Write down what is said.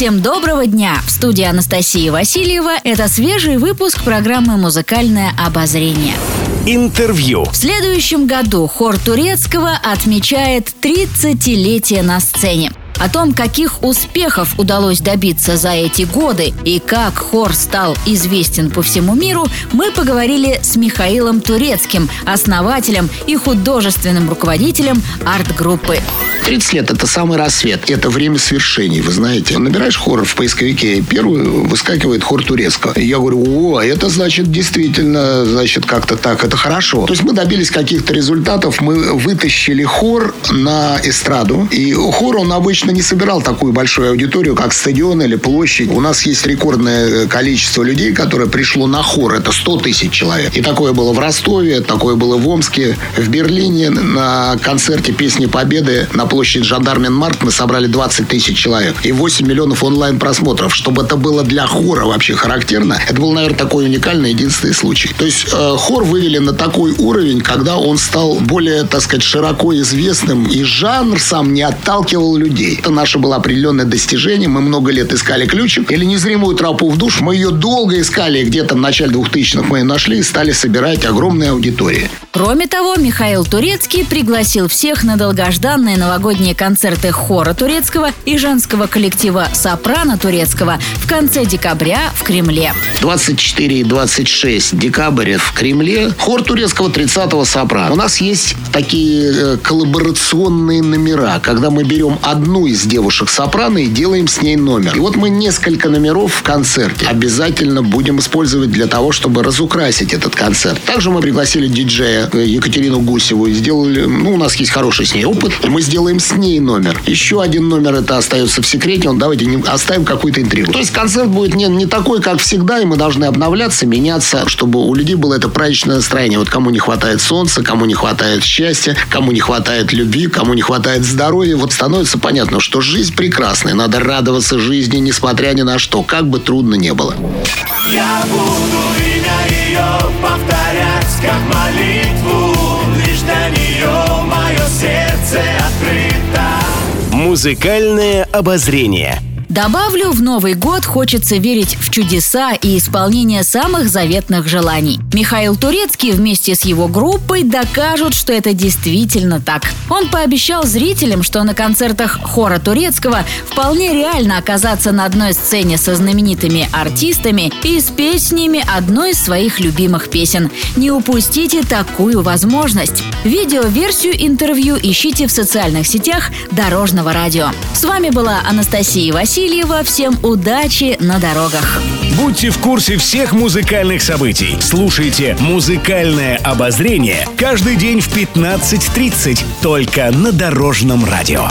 Всем доброго дня! В студии Анастасии Васильева это свежий выпуск программы «Музыкальное обозрение». Интервью. В следующем году хор Турецкого отмечает 30-летие на сцене. О том, каких успехов удалось добиться за эти годы и как хор стал известен по всему миру, мы поговорили с Михаилом Турецким, основателем и художественным руководителем арт-группы. 30 лет – это самый рассвет. Это время свершений, вы знаете. Набираешь хор в поисковике, первый выскакивает хор турецкого. И я говорю, о, это значит действительно, значит, как-то так, это хорошо. То есть мы добились каких-то результатов, мы вытащили хор на эстраду. И хор, он обычно не собирал такую большую аудиторию, как стадион или площадь. У нас есть рекордное количество людей, которое пришло на хор. Это 100 тысяч человек. И такое было в Ростове, такое было в Омске, в Берлине на концерте «Песни Победы» на площадь Жандармен-Марк мы собрали 20 тысяч человек и 8 миллионов онлайн-просмотров. Чтобы это было для хора вообще характерно, это был, наверное, такой уникальный единственный случай. То есть э, хор вывели на такой уровень, когда он стал более, так сказать, широко известным, и жанр сам не отталкивал людей. Это наше было определенное достижение. Мы много лет искали ключик. Или незримую тропу в душ. Мы ее долго искали, где-то в начале 2000-х мы ее нашли и стали собирать огромные аудитории. Кроме того, Михаил Турецкий пригласил всех на долгожданные новогодние концерты хора турецкого и женского коллектива «Сопрано» турецкого в конце декабря в Кремле. 24 и 26 декабря в Кремле хор турецкого 30-го «Сопрано». У нас есть такие э, коллаборационные номера, когда мы берем одну из девушек «Сопрано» и делаем с ней номер. И вот мы несколько номеров в концерте обязательно будем использовать для того, чтобы разукрасить этот концерт. Также мы пригласили диджея Екатерину Гусеву и сделали, ну, у нас есть хороший с ней опыт, и мы сделаем с ней номер. Еще один номер это остается в секрете, он давайте не, оставим какую-то интригу. То есть концерт будет не, не такой, как всегда, и мы должны обновляться, меняться, чтобы у людей было это праздничное настроение. Вот кому не хватает солнца, кому не хватает счастья, кому не хватает любви, кому не хватает здоровья, вот становится понятно, что жизнь прекрасная, надо радоваться жизни, несмотря ни на что, как бы трудно не было. Я буду имя ее повторять, как молитву. Музыкальное обозрение – Добавлю, в Новый год хочется верить в чудеса и исполнение самых заветных желаний. Михаил Турецкий вместе с его группой докажут, что это действительно так. Он пообещал зрителям, что на концертах хора Турецкого вполне реально оказаться на одной сцене со знаменитыми артистами и с ними одной из своих любимых песен. Не упустите такую возможность. Видеоверсию интервью ищите в социальных сетях Дорожного радио. С вами была Анастасия Васильева Васильева. Всем удачи на дорогах. Будьте в курсе всех музыкальных событий. Слушайте «Музыкальное обозрение» каждый день в 15.30 только на Дорожном радио.